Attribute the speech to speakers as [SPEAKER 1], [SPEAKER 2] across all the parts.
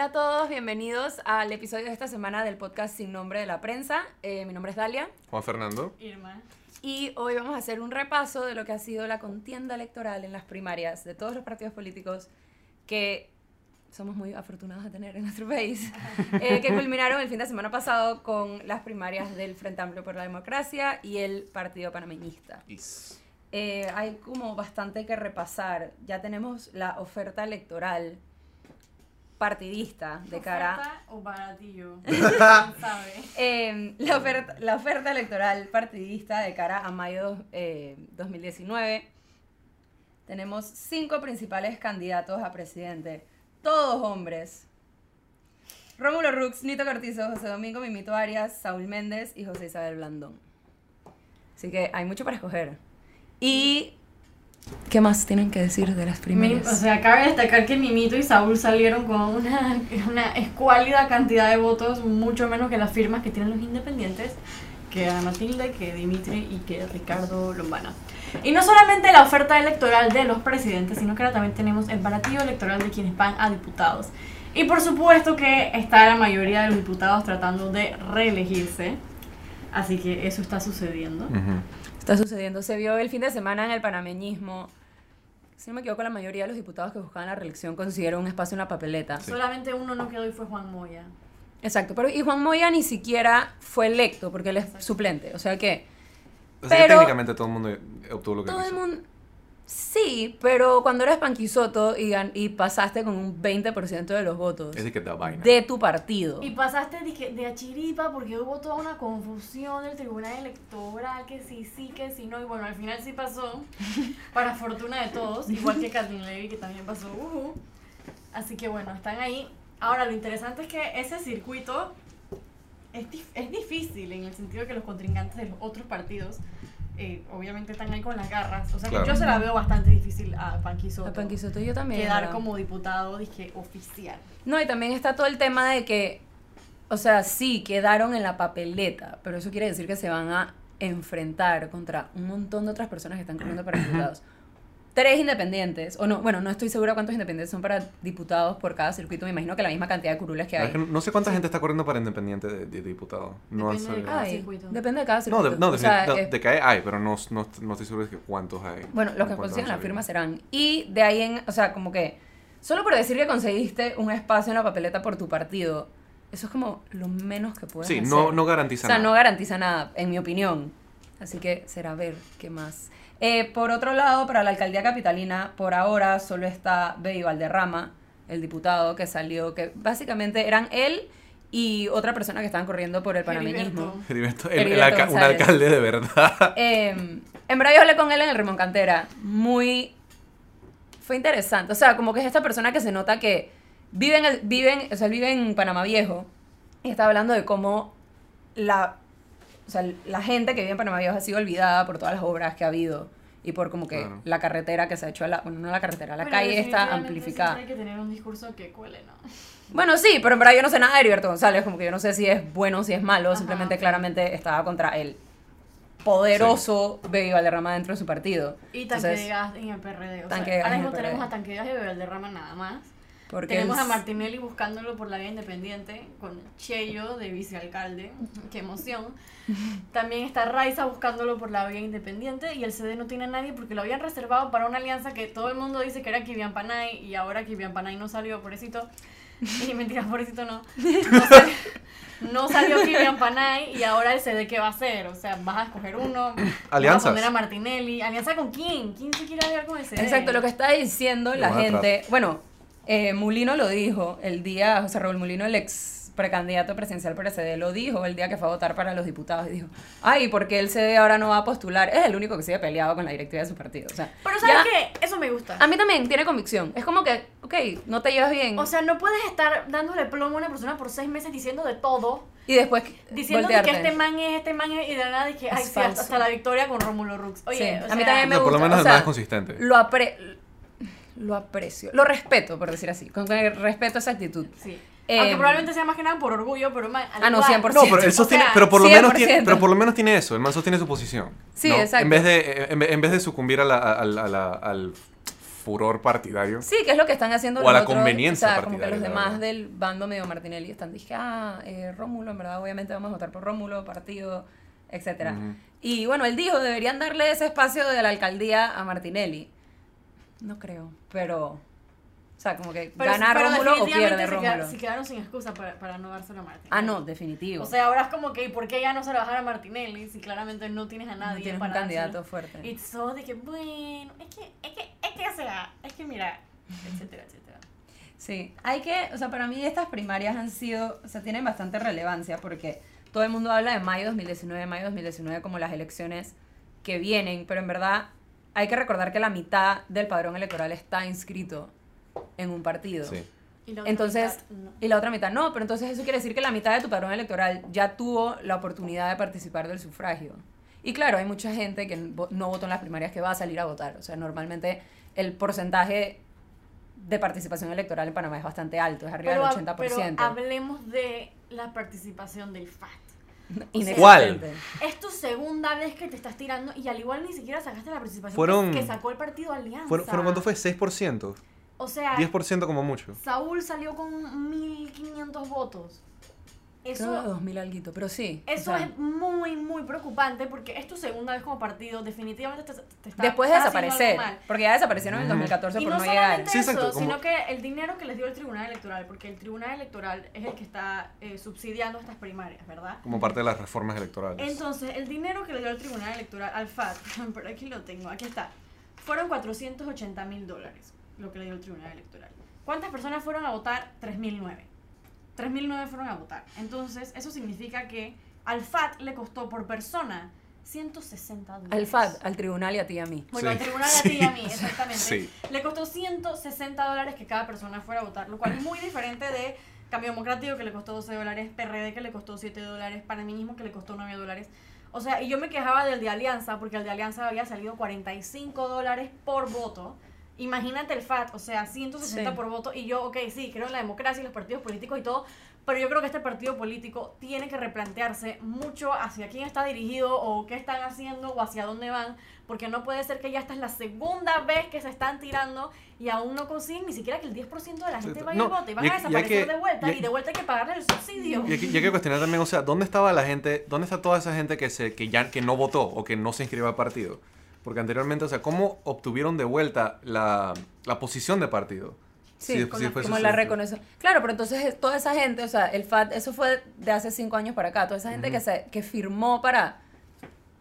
[SPEAKER 1] Hola a todos, bienvenidos al episodio de esta semana del podcast Sin Nombre de la Prensa. Eh, mi nombre es Dalia
[SPEAKER 2] Juan Fernando.
[SPEAKER 3] Irma.
[SPEAKER 1] y hoy vamos a hacer un repaso de lo que ha sido la contienda electoral en las primarias de todos los partidos políticos que somos muy afortunados de tener en nuestro país, eh, que culminaron el fin de semana pasado con las primarias del Frente Amplio por la Democracia y el Partido Panameñista. Eh, hay como bastante que repasar. Ya tenemos la oferta electoral partidista de cara
[SPEAKER 3] ¿Oferta o baratillo? ¿Sabe?
[SPEAKER 1] Eh, la, oferta, la oferta electoral partidista de cara a mayo eh, 2019. Tenemos cinco principales candidatos a presidente, todos hombres. Rómulo Rux, Nito Cortizo, José Domingo Mimito Arias, Saúl Méndez y José Isabel Blandón. Así que hay mucho para escoger. Y... ¿Qué más tienen que decir de las
[SPEAKER 3] Mi-
[SPEAKER 1] primarias?
[SPEAKER 3] o sea, cabe destacar que Mimito y Saúl salieron con una, una escuálida cantidad de votos, mucho menos que las firmas que tienen los independientes, que Ana Matilde, que Dimitri y que Ricardo Lombana. Y no solamente la oferta electoral de los presidentes, sino que ahora también tenemos el baratillo electoral de quienes van a diputados. Y por supuesto que está la mayoría de los diputados tratando de reelegirse. Así que eso está sucediendo.
[SPEAKER 2] Ujú.
[SPEAKER 1] Está sucediendo. Se vio el fin de semana en el panameñismo. Si no me equivoco, la mayoría de los diputados que buscaban la reelección consiguieron un espacio en la papeleta.
[SPEAKER 2] Sí.
[SPEAKER 3] Solamente uno no quedó y fue Juan Moya.
[SPEAKER 1] Exacto. Pero, y Juan Moya ni siquiera fue electo porque él es
[SPEAKER 3] Exacto.
[SPEAKER 1] suplente. O sea que
[SPEAKER 2] O sea que
[SPEAKER 1] Pero-
[SPEAKER 2] técnicamente todo el mundo obtuvo lo que
[SPEAKER 1] todo el mundo... Sí, pero cuando eres panquisoto y, pasaste con un 20% de los votos
[SPEAKER 2] Es de que da vaina.
[SPEAKER 1] de tu partido.
[SPEAKER 3] Y pasaste de, de a chiripa porque hubo toda una confusión del tribunal electoral, que sí, sí, que sí, no. Y bueno, al final sí pasó, para fortuna de todos, igual que Kathleen Levy, que también pasó. Así que bueno, están ahí. Ahora, lo interesante es que ese circuito es, dif- es difícil en el sentido que los contrincantes de los otros partidos eh, obviamente están ahí con las garras. O sea
[SPEAKER 2] Claro.
[SPEAKER 3] que yo se la veo bastante difícil a Panqui Soto
[SPEAKER 1] A Panquisoto yo también.
[SPEAKER 3] quedar
[SPEAKER 1] ¿verdad?
[SPEAKER 3] como diputado, dije, oficial.
[SPEAKER 1] No, y también está todo el tema de que, o sea, sí, quedaron en la papeleta, pero eso quiere decir que se van a enfrentar contra un montón de otras personas que están corriendo para diputados. Tres independientes, o no, bueno, no estoy segura cuántos independientes son para diputados por cada circuito, me imagino que la misma cantidad de curules que hay.
[SPEAKER 2] es que no sé cuánta gente está corriendo para independiente de, de diputado. No
[SPEAKER 3] Depende de cada
[SPEAKER 1] Ay,
[SPEAKER 3] circuito.
[SPEAKER 1] depende de cada
[SPEAKER 2] No,
[SPEAKER 1] circuito.
[SPEAKER 2] de, no,
[SPEAKER 1] O
[SPEAKER 2] de,
[SPEAKER 1] sea,
[SPEAKER 2] de-
[SPEAKER 1] eh,
[SPEAKER 2] de que hay, hay, pero no, no, no estoy seguro de cuántos hay.
[SPEAKER 1] Bueno, los que consigan la
[SPEAKER 2] han
[SPEAKER 1] firma serán. Y de ahí en, o sea, como que, solo por decir que conseguiste un espacio en la papeleta por tu partido, eso es como lo menos que puedes
[SPEAKER 2] Sí,
[SPEAKER 1] hacer.
[SPEAKER 2] no, no
[SPEAKER 1] O
[SPEAKER 2] garantiza
[SPEAKER 1] sea,
[SPEAKER 2] nada.
[SPEAKER 1] no garantiza nada, en mi opinión. Así que será ver qué más. Eh, por otro lado, para la alcaldía capitalina, por ahora solo está Bey Valderrama, el diputado que salió, que básicamente eran él y otra persona que estaban corriendo por el panameñismo.
[SPEAKER 3] Heriberto.
[SPEAKER 2] Heriberto, el- el
[SPEAKER 1] Heriberto
[SPEAKER 2] alca- un alcalde de verdad.
[SPEAKER 1] Eh, en verdad yo hablé con él en el Rimón Cantera. Muy... Fue interesante. O sea, como que es esta persona que se nota que vive en, el, vive en- o sea, él vive en Panamá Viejo y está hablando de cómo la, o sea, la gente que vive en Panamá Viejo ha sido olvidada por todas las obras que ha habido y por como que
[SPEAKER 2] Claro.
[SPEAKER 1] la carretera que se ha hecho, a la, bueno, no la carretera, la
[SPEAKER 3] Bueno,
[SPEAKER 1] calle está amplificada.
[SPEAKER 3] Hay que tener un discurso que cuele, ¿no?
[SPEAKER 1] Bueno, sí, pero en verdad yo no sé nada de Heriberto González, como que yo no sé si es bueno o si es malo,
[SPEAKER 3] Ajá,
[SPEAKER 1] simplemente claramente estaba contra el poderoso Baby Valderrama dentro de su partido.
[SPEAKER 3] Y tanque
[SPEAKER 1] Entonces,
[SPEAKER 3] de gas en el PRD. O
[SPEAKER 1] Tanque
[SPEAKER 3] sea,
[SPEAKER 1] de gas
[SPEAKER 3] ahora mismo tenemos a tanque de gas y Valderrama nada más.
[SPEAKER 1] Porque
[SPEAKER 3] Tenemos
[SPEAKER 1] él-
[SPEAKER 3] a Martinelli buscándolo por la vía independiente con Cheyo de vicealcalde. Qué emoción. También está Raiza buscándolo por la vía independiente y el CD no tiene a nadie porque lo habían reservado para una alianza que todo el mundo dice que era Kivian Panay y ahora Kivian Panay no salió, pobrecito. Y mentira, pobrecito no. No salió, no salió Kivian Panay y ahora el CD qué va a hacer. O sea, vas a escoger uno. vas
[SPEAKER 2] Alianzas.
[SPEAKER 3] a poner a Martinelli. ¿Alianza con quién? ¿Quién se quiere aliar con el CD?
[SPEAKER 1] Exacto, lo que está diciendo la gente, bueno, eh, Mulino lo dijo el día, José Raúl Mulino, el ex precandidato presidencial por el CD, lo dijo el día que fue a votar para los diputados y dijo, ay, porque el CD ahora no va a postular? Es el único que sigue peleado con la directiva de su partido. O sea,
[SPEAKER 3] Pero ¿sabes
[SPEAKER 1] ya-
[SPEAKER 3] qué? Eso me gusta.
[SPEAKER 1] A mí también tiene convicción. Es como que, ok, no te llevas bien.
[SPEAKER 3] O sea, no puedes estar dándole plomo a una persona por seis meses diciendo de todo,
[SPEAKER 1] y después
[SPEAKER 3] diciendo de que este man es, este man es, y de nada dije, ay, sí, hasta, la victoria con Rómulo Rux. Oye,
[SPEAKER 1] Sí,
[SPEAKER 3] o
[SPEAKER 1] a
[SPEAKER 3] sea,
[SPEAKER 1] mí también me
[SPEAKER 2] No, por lo
[SPEAKER 1] gusta,
[SPEAKER 2] menos
[SPEAKER 1] o
[SPEAKER 2] el
[SPEAKER 1] sea,
[SPEAKER 2] más consistente.
[SPEAKER 1] Lo, apre lo aprecio, lo respeto, por decir así, con que respeto esa actitud.
[SPEAKER 3] Sí.
[SPEAKER 1] Eh,
[SPEAKER 3] Aunque probablemente sea más que nada por orgullo, pero man, al
[SPEAKER 1] Ah, no,
[SPEAKER 3] igual-
[SPEAKER 1] 100%.
[SPEAKER 2] No, pero él
[SPEAKER 3] O
[SPEAKER 2] sostiene,
[SPEAKER 3] sea,
[SPEAKER 2] pero por lo menos
[SPEAKER 1] 100%.
[SPEAKER 2] tiene, pero por lo menos tiene eso, el man sostiene su posición.
[SPEAKER 1] Sí,
[SPEAKER 2] ¿no?
[SPEAKER 1] exacto.
[SPEAKER 2] En vez de, en, vez- en vez de sucumbir a la- al, a la- al furor partidario.
[SPEAKER 1] Sí, que es lo que están haciendo
[SPEAKER 2] O a
[SPEAKER 1] los
[SPEAKER 2] la
[SPEAKER 1] otros,
[SPEAKER 2] conveniencia
[SPEAKER 1] O sea, como que
[SPEAKER 2] partidaria,
[SPEAKER 1] los demás del bando medio Martinelli están, dije, ah, eh, Rómulo, en verdad, obviamente vamos a votar por Rómulo, partido, etcétera.
[SPEAKER 2] Ujú.
[SPEAKER 1] Y bueno, él dijo, deberían darle ese espacio de la alcaldía a Martinelli. No creo, pero... O sea, como que
[SPEAKER 3] Pero-
[SPEAKER 1] gana
[SPEAKER 3] pero
[SPEAKER 1] Rómulo o pierde Rómulo.
[SPEAKER 3] Se quedaron sin excusa para, para no dárselo a Martinelli.
[SPEAKER 1] Ah, no, definitivo.
[SPEAKER 3] O sea, ahora es como que, ¿por qué ya no se lo vas a dar a Martinelli si claramente no tienes a
[SPEAKER 1] no
[SPEAKER 3] nadie
[SPEAKER 1] tienes un
[SPEAKER 3] para
[SPEAKER 1] candidato
[SPEAKER 3] dárselo?
[SPEAKER 1] fuerte.
[SPEAKER 3] Y todo de que, bueno, es que, es que, es que, o sea, es que mira, etcétera, etcétera.
[SPEAKER 1] Sí, hay que, o sea, para mí estas primarias han sido, o sea, tienen bastante relevancia porque todo el mundo habla de mayo 2019, mayo 2019 como las elecciones que vienen, pero en verdad hay que recordar que la mitad del padrón electoral está inscrito en un partido.
[SPEAKER 2] Sí.
[SPEAKER 3] Y la otra
[SPEAKER 1] Entonces,
[SPEAKER 3] mitad, no.
[SPEAKER 1] y la otra mitad no, pero entonces eso quiere decir que la mitad de tu padrón electoral ya tuvo la oportunidad de participar del sufragio. Y claro, hay mucha gente que no votó en las primarias que va a salir a votar. O sea, normalmente el porcentaje de participación electoral en Panamá es bastante alto, es arriba
[SPEAKER 3] Pero,
[SPEAKER 1] del
[SPEAKER 3] hab-
[SPEAKER 1] 80%.
[SPEAKER 3] pero hablemos de la participación del FAT.
[SPEAKER 1] Inexistente.
[SPEAKER 3] Es tu segunda vez que te estás tirando y al igual ni siquiera sacaste la participación
[SPEAKER 2] Fueron-
[SPEAKER 3] que, que sacó el partido Alianza.
[SPEAKER 2] ¿Fueron, fueron cuánto fue? ¿6%?
[SPEAKER 3] O sea,
[SPEAKER 2] 10% como mucho.
[SPEAKER 3] Saúl salió con 1500 votos.
[SPEAKER 1] Creo
[SPEAKER 3] Eso,
[SPEAKER 1] 2000 alguito, pero sí. o
[SPEAKER 3] eso
[SPEAKER 1] sea,
[SPEAKER 3] es muy, muy preocupante porque es tu segunda vez como partido. Definitivamente te, te está
[SPEAKER 1] después de desaparecer,
[SPEAKER 3] algo mal.
[SPEAKER 1] porque ya desaparecieron en el
[SPEAKER 2] Ujú.
[SPEAKER 1] 2014
[SPEAKER 3] Y
[SPEAKER 1] por
[SPEAKER 3] no
[SPEAKER 1] no, llegar.
[SPEAKER 3] solamente
[SPEAKER 2] Sí,
[SPEAKER 3] eso,
[SPEAKER 2] exacto, como-
[SPEAKER 3] sino que el dinero que les dio el Tribunal Electoral, porque el Tribunal Electoral es el que está eh, subsidiando estas primarias, ¿verdad?
[SPEAKER 2] Como parte de las reformas electorales.
[SPEAKER 3] Entonces, el dinero que le dio el Tribunal Electoral al FAT, por aquí lo tengo, aquí está, fueron 480 mil dólares lo que le dio el Tribunal Electoral. ¿Cuántas personas fueron a votar? 3.009. 3.009 fueron a votar. Entonces, eso significa que al FAT le costó por persona 160 dólares.
[SPEAKER 1] Al FAD, al tribunal y a ti y a mí.
[SPEAKER 3] Bueno,
[SPEAKER 2] Sí.
[SPEAKER 3] al tribunal a ti y a mí, exactamente.
[SPEAKER 2] Sí.
[SPEAKER 3] Le costó 160 dólares que cada persona fuera a votar, lo cual es muy diferente de Cambio Democrático que le costó 12 dólares, PRD que le costó 7 dólares, Panameñismo que le costó 9 dólares. O sea, y yo me quejaba del de Alianza, porque el de Alianza había salido 45 dólares por voto. Imagínate el FAT, o sea, 160
[SPEAKER 1] Sí.
[SPEAKER 3] por voto. Y yo, ok, sí, creo en la democracia y los partidos políticos y todo, pero yo creo que este partido político tiene que replantearse mucho hacia quién está dirigido o qué están haciendo o hacia dónde van, porque no puede ser que ya esta es la segunda vez que se están tirando y aún no consiguen ni siquiera que el 10% de la gente vaya
[SPEAKER 2] no,
[SPEAKER 3] y vote. Van
[SPEAKER 2] y
[SPEAKER 3] a
[SPEAKER 2] hay- y hay
[SPEAKER 3] desaparecer
[SPEAKER 2] que-
[SPEAKER 3] de vuelta
[SPEAKER 2] y
[SPEAKER 3] de vuelta hay que pagarle el subsidio.
[SPEAKER 2] Y hay, que, y hay que cuestionar también, o sea, ¿dónde estaba la gente, dónde está toda esa gente que se que ya que no votó o que no se inscribió al partido? Porque anteriormente, o sea, ¿cómo obtuvieron de vuelta la, la posición de partido?
[SPEAKER 1] Sí,
[SPEAKER 3] con la-
[SPEAKER 2] después
[SPEAKER 1] como la reconoce. Claro, pero entonces es- toda esa gente, o sea, el FAT, eso fue de hace cinco años para acá, toda esa gente que se que firmó para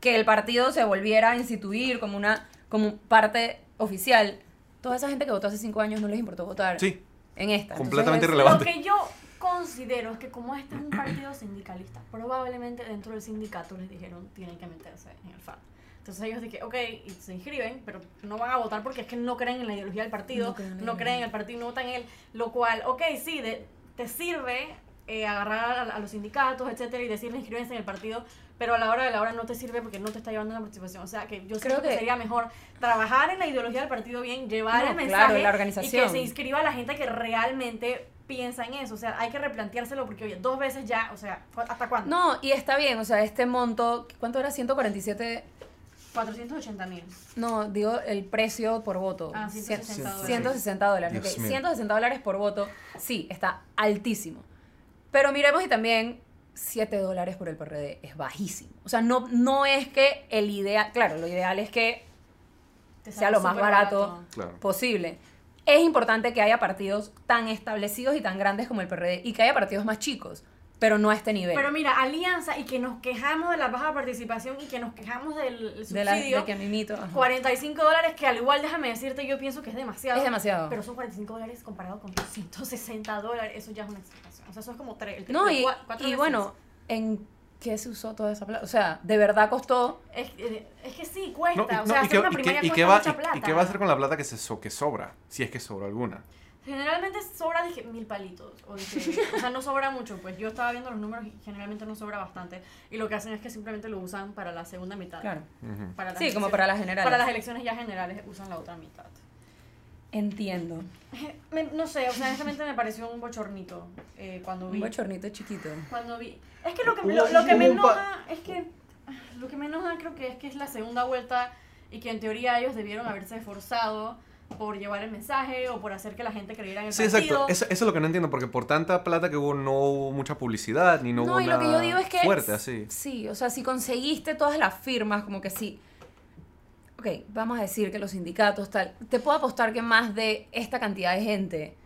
[SPEAKER 1] que el partido se volviera a instituir como una como parte oficial, toda esa gente que votó hace cinco años no les importó votar
[SPEAKER 2] Sí,
[SPEAKER 1] en esta.
[SPEAKER 2] Completamente irrelevante.
[SPEAKER 3] Lo que yo considero es que como este es un partido sindicalista, probablemente dentro del sindicato les dijeron tienen que meterse en el FAT. Entonces ellos dije, ok, y se inscriben, pero no van a votar porque es que no creen en la ideología del partido,
[SPEAKER 1] No creen en la
[SPEAKER 3] no creen en
[SPEAKER 1] ideología.
[SPEAKER 3] el partido, no votan en él, lo cual, ok, sí, de- te sirve eh, agarrar a, a los sindicatos, etcétera, y decirles inscríbense en el partido, pero a la hora de la hora no te sirve porque no te está llevando a la participación. O sea, que yo creo que,
[SPEAKER 1] que-
[SPEAKER 3] sería mejor trabajar en la ideología del partido bien, llevar
[SPEAKER 1] No,
[SPEAKER 3] el
[SPEAKER 1] claro,
[SPEAKER 3] mensaje
[SPEAKER 1] la
[SPEAKER 3] y
[SPEAKER 1] organización.
[SPEAKER 3] que se inscriba la gente que realmente piensa en eso. O sea, hay que replanteárselo porque, oye, dos veces ya, o sea, ¿cu- ¿hasta cuándo?
[SPEAKER 1] No, y está bien, o sea, este monto, ¿cuánto era? 147
[SPEAKER 3] 480 mil.
[SPEAKER 1] No, digo el precio por voto.
[SPEAKER 3] Ah,
[SPEAKER 1] Cien-
[SPEAKER 3] 160 dólares.
[SPEAKER 1] 160 dólares.
[SPEAKER 2] Dios
[SPEAKER 1] ok.
[SPEAKER 2] mío.
[SPEAKER 1] 160 dólares por voto, sí, está altísimo. Pero miremos y también 7 dólares por el PRD es bajísimo. O sea, no, no es que el ideal, claro, lo ideal es que sea lo más barato,
[SPEAKER 2] Claro.
[SPEAKER 1] posible. Es importante que haya partidos tan establecidos y tan grandes como el PRD y que haya partidos más chicos, pero no a este nivel.
[SPEAKER 3] Pero mira, alianza y que nos quejamos de la baja participación y que nos quejamos del
[SPEAKER 1] de,
[SPEAKER 3] subsidio.
[SPEAKER 1] la, de que mimito. ajá.
[SPEAKER 3] 45 dólares, que al igual déjame decirte, yo pienso que es demasiado.
[SPEAKER 1] Es demasiado.
[SPEAKER 3] Pero son 45 dólares comparado con 160 dólares, eso ya es una explicación. O sea, eso es como tres. el
[SPEAKER 1] No,
[SPEAKER 3] triple,
[SPEAKER 1] y,
[SPEAKER 3] cua- cuatro
[SPEAKER 1] y
[SPEAKER 3] veces.
[SPEAKER 1] bueno, ¿en qué se usó toda esa plata? O sea, de verdad costó
[SPEAKER 3] Es, es que sí, cuesta.
[SPEAKER 2] No, y-
[SPEAKER 3] o
[SPEAKER 2] no,
[SPEAKER 3] sea,
[SPEAKER 2] y
[SPEAKER 3] hacer
[SPEAKER 2] qué-
[SPEAKER 3] una
[SPEAKER 2] y
[SPEAKER 3] primaria
[SPEAKER 2] y qué
[SPEAKER 3] cuesta
[SPEAKER 2] va,
[SPEAKER 3] mucha
[SPEAKER 2] y-
[SPEAKER 3] plata.
[SPEAKER 2] y qué va a hacer con la plata que, se, so- que sobra? Si es que sobra alguna.
[SPEAKER 3] Generalmente sobra, dije, mil palitos. O, dije, o sea, no sobra mucho. Pues yo estaba viendo los números y generalmente no sobra bastante. Y lo que hacen es que simplemente lo usan para la segunda mitad.
[SPEAKER 1] Claro.
[SPEAKER 3] Para las
[SPEAKER 1] Sí, como para las generales.
[SPEAKER 3] Para las elecciones ya generales usan la otra mitad.
[SPEAKER 1] Entiendo.
[SPEAKER 3] Me- no sé, o sea, honestamente me pareció un bochornito eh, cuando vi.
[SPEAKER 1] Un bochornito chiquito.
[SPEAKER 3] Cuando vi. Es que lo que, lo, lo que me
[SPEAKER 2] hubo un pa-
[SPEAKER 3] enoja es que. Lo que me enoja creo que es que es la segunda vuelta y que en teoría ellos debieron haberse esforzado por llevar el mensaje o por hacer que la gente creyera en el
[SPEAKER 2] Sí,
[SPEAKER 3] partido.
[SPEAKER 2] exacto. Eso, eso es lo que no entiendo, porque por tanta plata que hubo, no hubo mucha publicidad, ni no,
[SPEAKER 1] No,
[SPEAKER 2] hubo
[SPEAKER 1] y lo que yo
[SPEAKER 2] nada
[SPEAKER 1] digo es que.
[SPEAKER 2] fuerte así.
[SPEAKER 1] Sí, o sea, si conseguiste todas las firmas, como que sí. Ok, vamos a decir que los sindicatos, tal. Te puedo apostar que más de esta cantidad de gente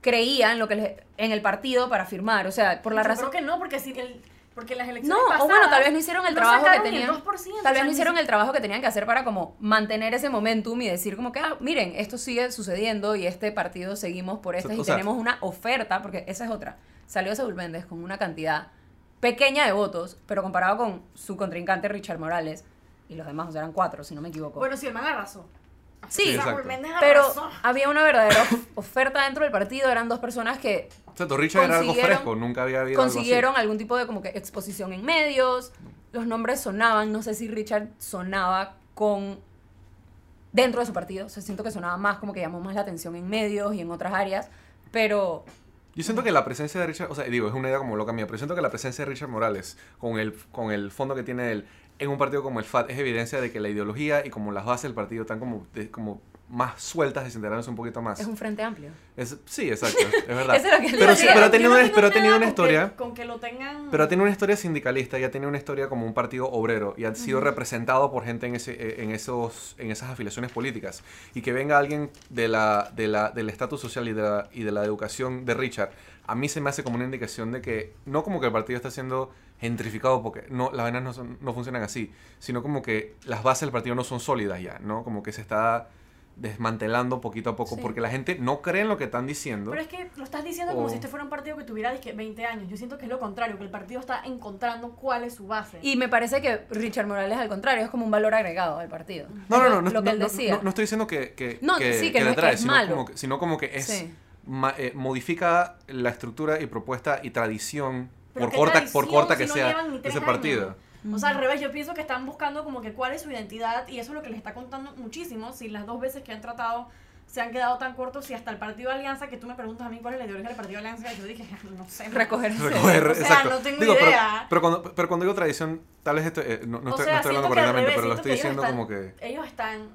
[SPEAKER 1] creía en, lo que les- en el partido para firmar. O sea, por la
[SPEAKER 3] Yo
[SPEAKER 1] razón.
[SPEAKER 3] creo que no, porque si el, porque las elecciones
[SPEAKER 1] No, o bueno, tal vez no hicieron el
[SPEAKER 3] no
[SPEAKER 1] trabajo que
[SPEAKER 3] ni el
[SPEAKER 1] tenían.
[SPEAKER 3] 2%, o
[SPEAKER 1] Tal vez
[SPEAKER 3] sea,
[SPEAKER 1] no hicieron el trabajo que tenían que hacer para como mantener ese momentum y decir como que, ah, miren, esto sigue sucediendo y este partido seguimos por estas
[SPEAKER 2] O
[SPEAKER 1] y
[SPEAKER 2] sea-
[SPEAKER 1] tenemos una oferta, porque esa es otra. Salió Saúl Méndez con una cantidad pequeña de votos, pero comparado con su contrincante Richard Morales y los demás, o sea, eran cuatro, si no me equivoco.
[SPEAKER 3] Bueno, sí, el man arrasó.
[SPEAKER 1] sí, pero había una verdadera of- oferta dentro del partido, eran dos personas que
[SPEAKER 2] Exacto, Richard era algo fresco, nunca había habido algo así.
[SPEAKER 1] consiguieron algún tipo de como que exposición en medios, los nombres sonaban, no sé si Richard sonaba con dentro de su partido, o sea, siento que sonaba más como que llamó más la atención en medios y en otras áreas, pero
[SPEAKER 2] Yo siento que la presencia de Richard, o sea, digo, es una idea como loca mía, pero siento que la presencia de Richard Morales, con el, con el fondo que tiene él, en un partido como el FAT, es evidencia de que la ideología y como las bases del partido están como, de- como más sueltas, desintegrándose un poquito más.
[SPEAKER 1] es un frente amplio.
[SPEAKER 2] Es- sí, exacto, es verdad.
[SPEAKER 1] Eso es lo que
[SPEAKER 2] pero, sí, ha tenido
[SPEAKER 3] no
[SPEAKER 2] pero ha tenido una historia...
[SPEAKER 3] Con que lo tengan.
[SPEAKER 2] Pero tiene una historia sindicalista, ya tiene una historia como un partido obrero y ha sido representado por gente en, ese, eh, en, esos, en esas afiliaciones políticas. Y que venga alguien de la, de la, del estatus social y de, la, y de la educación de Richard, a mí se me hace como una indicación de que no como que el partido está siendo gentrificado porque no, las vainas no, son- no funcionan así, sino como que las bases del partido no son sólidas ya, ¿no? Como que se está desmantelando poquito a poco
[SPEAKER 1] Sí.
[SPEAKER 2] porque la gente no cree en lo que están diciendo.
[SPEAKER 3] Pero es que lo estás diciendo como si este fuera un partido que tuviera dizque, 20 años. Yo siento que es lo contrario, que el partido está encontrando cuál es su base.
[SPEAKER 1] Y me parece que Richard Morales, al contrario, es como un valor agregado al partido.
[SPEAKER 2] No, no, no, no,
[SPEAKER 1] Lo que
[SPEAKER 2] no,
[SPEAKER 1] él
[SPEAKER 2] no,
[SPEAKER 1] decía.
[SPEAKER 2] no- no estoy diciendo que, que,
[SPEAKER 1] No,
[SPEAKER 2] que,
[SPEAKER 1] sí, que no
[SPEAKER 2] le
[SPEAKER 1] es que
[SPEAKER 2] trae,
[SPEAKER 1] es
[SPEAKER 2] sino,
[SPEAKER 1] malo.
[SPEAKER 2] como que, sino como que es
[SPEAKER 1] Sí.
[SPEAKER 2] ma- eh, modifica la estructura y propuesta y tradición por corta, por corta
[SPEAKER 3] si
[SPEAKER 2] que
[SPEAKER 3] no
[SPEAKER 2] sea ese partido.
[SPEAKER 3] Años. O sea, al revés, yo pienso que están buscando como que cuál es su identidad y eso es lo que les está contando muchísimo. Si las dos veces que han tratado se han quedado tan cortos y hasta el partido Alianza, que tú me preguntas a mí cuál es la ideología del partido Alianza, yo dije, no sé.
[SPEAKER 1] Recoger
[SPEAKER 2] Recoger,
[SPEAKER 3] O sea,
[SPEAKER 2] exacto.
[SPEAKER 3] no tengo
[SPEAKER 2] Digo, pero-
[SPEAKER 3] idea.
[SPEAKER 2] Pero, cuando, pero cuando digo tradición, tal vez esto, eh, no, no estoy,
[SPEAKER 3] sea,
[SPEAKER 2] no estoy hablando correctamente, pero lo estoy diciendo
[SPEAKER 3] están-
[SPEAKER 2] como que...
[SPEAKER 3] Ellos están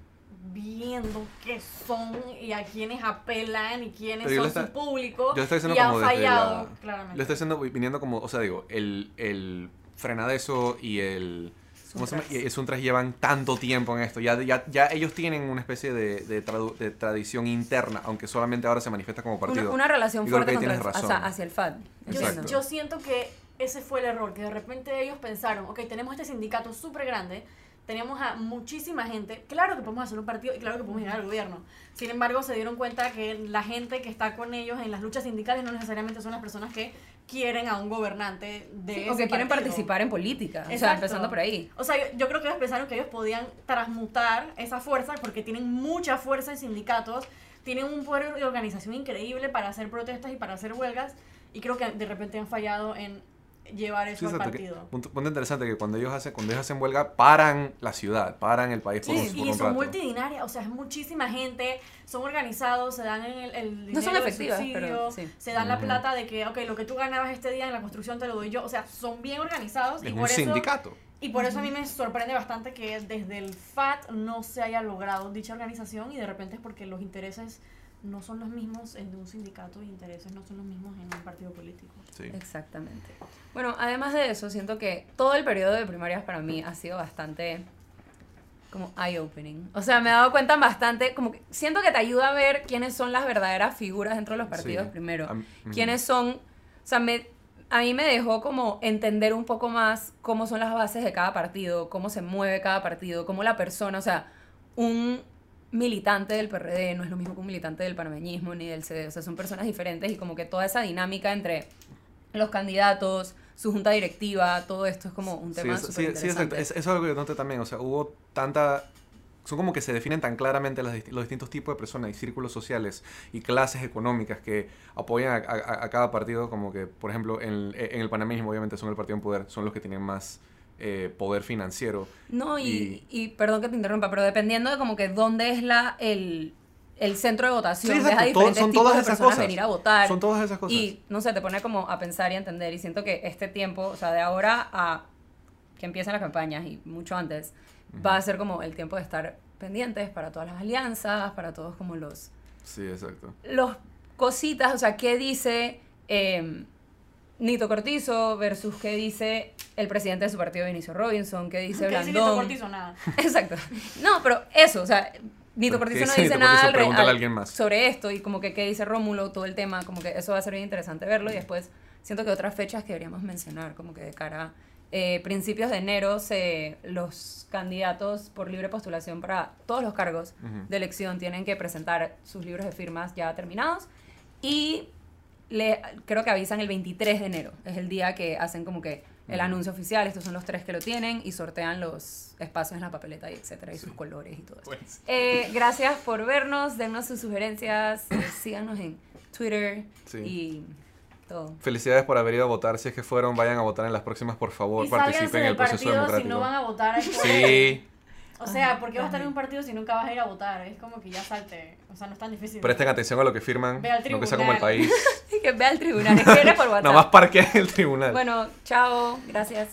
[SPEAKER 3] viendo qué son y a quiénes apelan y quiénes
[SPEAKER 2] Pero
[SPEAKER 3] son
[SPEAKER 2] está-
[SPEAKER 3] su público
[SPEAKER 2] Yo lo estoy diciendo
[SPEAKER 3] y han
[SPEAKER 2] como
[SPEAKER 3] fallado,
[SPEAKER 2] la-
[SPEAKER 3] claramente.
[SPEAKER 2] Lo estoy haciendo viniendo como, o sea, digo, el, el frenadeso y el... ¿Cómo se llama? Y Suntras llevan tanto tiempo en esto. Ya, ya, ya ellos tienen una especie de, de, tradu- de tradición interna, aunque solamente ahora se manifiesta como partido.
[SPEAKER 1] Una, una relación
[SPEAKER 2] Yo
[SPEAKER 1] fuerte contra el- hacia, hacia el FAD.
[SPEAKER 3] Yo siento que ese fue el error, que de repente ellos pensaron, ok, tenemos este sindicato súper grande, tenemos a muchísima gente, claro que podemos hacer un partido y claro que podemos llegar al gobierno. Sin embargo, se dieron cuenta que la gente que está con ellos en las luchas sindicales no necesariamente son las personas que quieren a un gobernante de
[SPEAKER 1] Sí,
[SPEAKER 3] ese
[SPEAKER 1] o que quieren
[SPEAKER 3] partido.
[SPEAKER 1] participar en política. O sea,
[SPEAKER 3] Exacto.
[SPEAKER 1] empezando por ahí.
[SPEAKER 3] O sea, yo, yo creo que ellos pensaron que ellos podían transmutar esa fuerza porque tienen mucha fuerza en sindicatos, tienen un poder de organización increíble para hacer protestas y para hacer huelgas y creo que de repente han fallado en llevar
[SPEAKER 2] Sí,
[SPEAKER 3] eso al
[SPEAKER 2] exacto, que-
[SPEAKER 3] partido.
[SPEAKER 2] punto, punto interesante que cuando ellos hacen cuando ellos hacen huelga paran la ciudad, paran el país por,
[SPEAKER 3] Sí,
[SPEAKER 2] un, por
[SPEAKER 3] y
[SPEAKER 2] un
[SPEAKER 3] son
[SPEAKER 2] rato.
[SPEAKER 3] multidinarias, o sea, es muchísima gente, son organizados, se dan el, el dinero
[SPEAKER 1] No son
[SPEAKER 3] del
[SPEAKER 1] efectivas,
[SPEAKER 3] subsidio,
[SPEAKER 1] pero sí.
[SPEAKER 3] se dan la plata de que, ok, lo que tú ganabas este día en la construcción te lo doy yo, o sea, son bien organizados y
[SPEAKER 2] Es
[SPEAKER 3] por
[SPEAKER 2] un
[SPEAKER 3] eso
[SPEAKER 2] sindicato.
[SPEAKER 3] Y por eso a mí me sorprende bastante que desde el FAT no se haya logrado dicha organización y de repente es porque los intereses no son los mismos en un sindicato y intereses no son los mismos en un partido político.
[SPEAKER 2] Sí.
[SPEAKER 1] Exactamente. Bueno, además de eso, siento que todo el periodo de primarias para mí ha sido bastante como eye-opening. O sea, me he dado cuenta bastante, como que siento que te ayuda a ver quiénes son las verdaderas figuras dentro de los partidos
[SPEAKER 2] Sí.
[SPEAKER 1] primero.
[SPEAKER 2] Ujú.
[SPEAKER 1] Quiénes son, o sea, me, a mí me dejó como entender un poco más cómo son las bases de cada partido, cómo se mueve cada partido, cómo la persona, o sea, un militante del PRD no es lo mismo que un militante del panameñismo ni del CD, o sea, son personas diferentes y como que toda esa dinámica entre los candidatos, su junta directiva, todo esto es como un
[SPEAKER 2] Sí,
[SPEAKER 1] tema súper
[SPEAKER 2] sí, sí, exacto. Es- eso es algo que yo noté también. O sea, hubo tanta. Son como que se definen tan claramente las los distintos tipos de personas y círculos sociales y clases económicas que apoyan a, a- a cada partido. Como que, por ejemplo, en, en el panameñismo, obviamente, son el partido en poder, son los que tienen más eh, poder financiero.
[SPEAKER 1] No, y, y perdón que te interrumpa, pero dependiendo de como que dónde es la el, el centro de votación,
[SPEAKER 2] Sí,
[SPEAKER 1] ves a
[SPEAKER 2] exacto, todo-
[SPEAKER 1] diferentes
[SPEAKER 2] son
[SPEAKER 1] tipos
[SPEAKER 2] todas
[SPEAKER 1] de
[SPEAKER 2] esas
[SPEAKER 1] personas
[SPEAKER 2] cosas.
[SPEAKER 1] venir a votar.
[SPEAKER 2] Son todas esas cosas.
[SPEAKER 1] Y no sé, te pone como a pensar y a entender. Y siento que este tiempo, o sea, de ahora a que empiecen las campañas y mucho antes, va a ser como el tiempo de estar pendientes, para todas las alianzas, para todos como los,
[SPEAKER 2] Sí, exacto.
[SPEAKER 1] los cositas, o sea, qué dice eh, Nito Cortizo versus qué dice el presidente de su partido, Vinicio Robinson, qué dice
[SPEAKER 3] ¿Qué dice Nito
[SPEAKER 1] Blandón.
[SPEAKER 3] Cortizo? Nada.
[SPEAKER 1] Exacto. No, pero eso, o sea, Nito
[SPEAKER 2] ¿Pero
[SPEAKER 1] Cortizo no
[SPEAKER 2] dice
[SPEAKER 1] dice
[SPEAKER 2] Nito
[SPEAKER 1] nada
[SPEAKER 2] Cortizo?
[SPEAKER 1] al
[SPEAKER 2] alguien más.
[SPEAKER 1] sobre esto y como que qué dice Rómulo, todo el tema, como que eso va a ser bien interesante verlo y después siento que otras fechas que deberíamos mencionar, como que de cara a eh, principios de enero se, los candidatos por libre postulación para todos los cargos
[SPEAKER 2] Ujú.
[SPEAKER 1] de elección tienen que presentar sus libros de firmas ya terminados y le, creo que avisan el 23 de enero, es el día que hacen como que el
[SPEAKER 2] Ujú.
[SPEAKER 1] anuncio oficial, estos son los tres que lo tienen y sortean los espacios en la papeleta y etcétera y sus colores y todo eso. Eh, gracias por vernos, dennos sus sugerencias, eh, síganos en Twitter
[SPEAKER 2] Sí.
[SPEAKER 1] y todo.
[SPEAKER 2] Felicidades por haber ido a votar. Si es que fueron, vayan a votar en las próximas, por favor.
[SPEAKER 3] Y
[SPEAKER 2] Participen en el proceso
[SPEAKER 3] partido si
[SPEAKER 2] democrático.
[SPEAKER 3] no van a votar. como-
[SPEAKER 2] Sí,
[SPEAKER 3] O sea, ¿por qué vas a estar en un partido si nunca vas a ir a votar? Es como que ya salte. O sea, no es tan difícil.
[SPEAKER 2] presten atención a lo que firman.
[SPEAKER 3] Ve al
[SPEAKER 2] No que sea como el
[SPEAKER 3] tribunal.
[SPEAKER 2] país.
[SPEAKER 1] Que vea el tribunal, escribe por WhatsApp.
[SPEAKER 2] Nada más parqueen el tribunal.
[SPEAKER 1] Bueno, chao, gracias.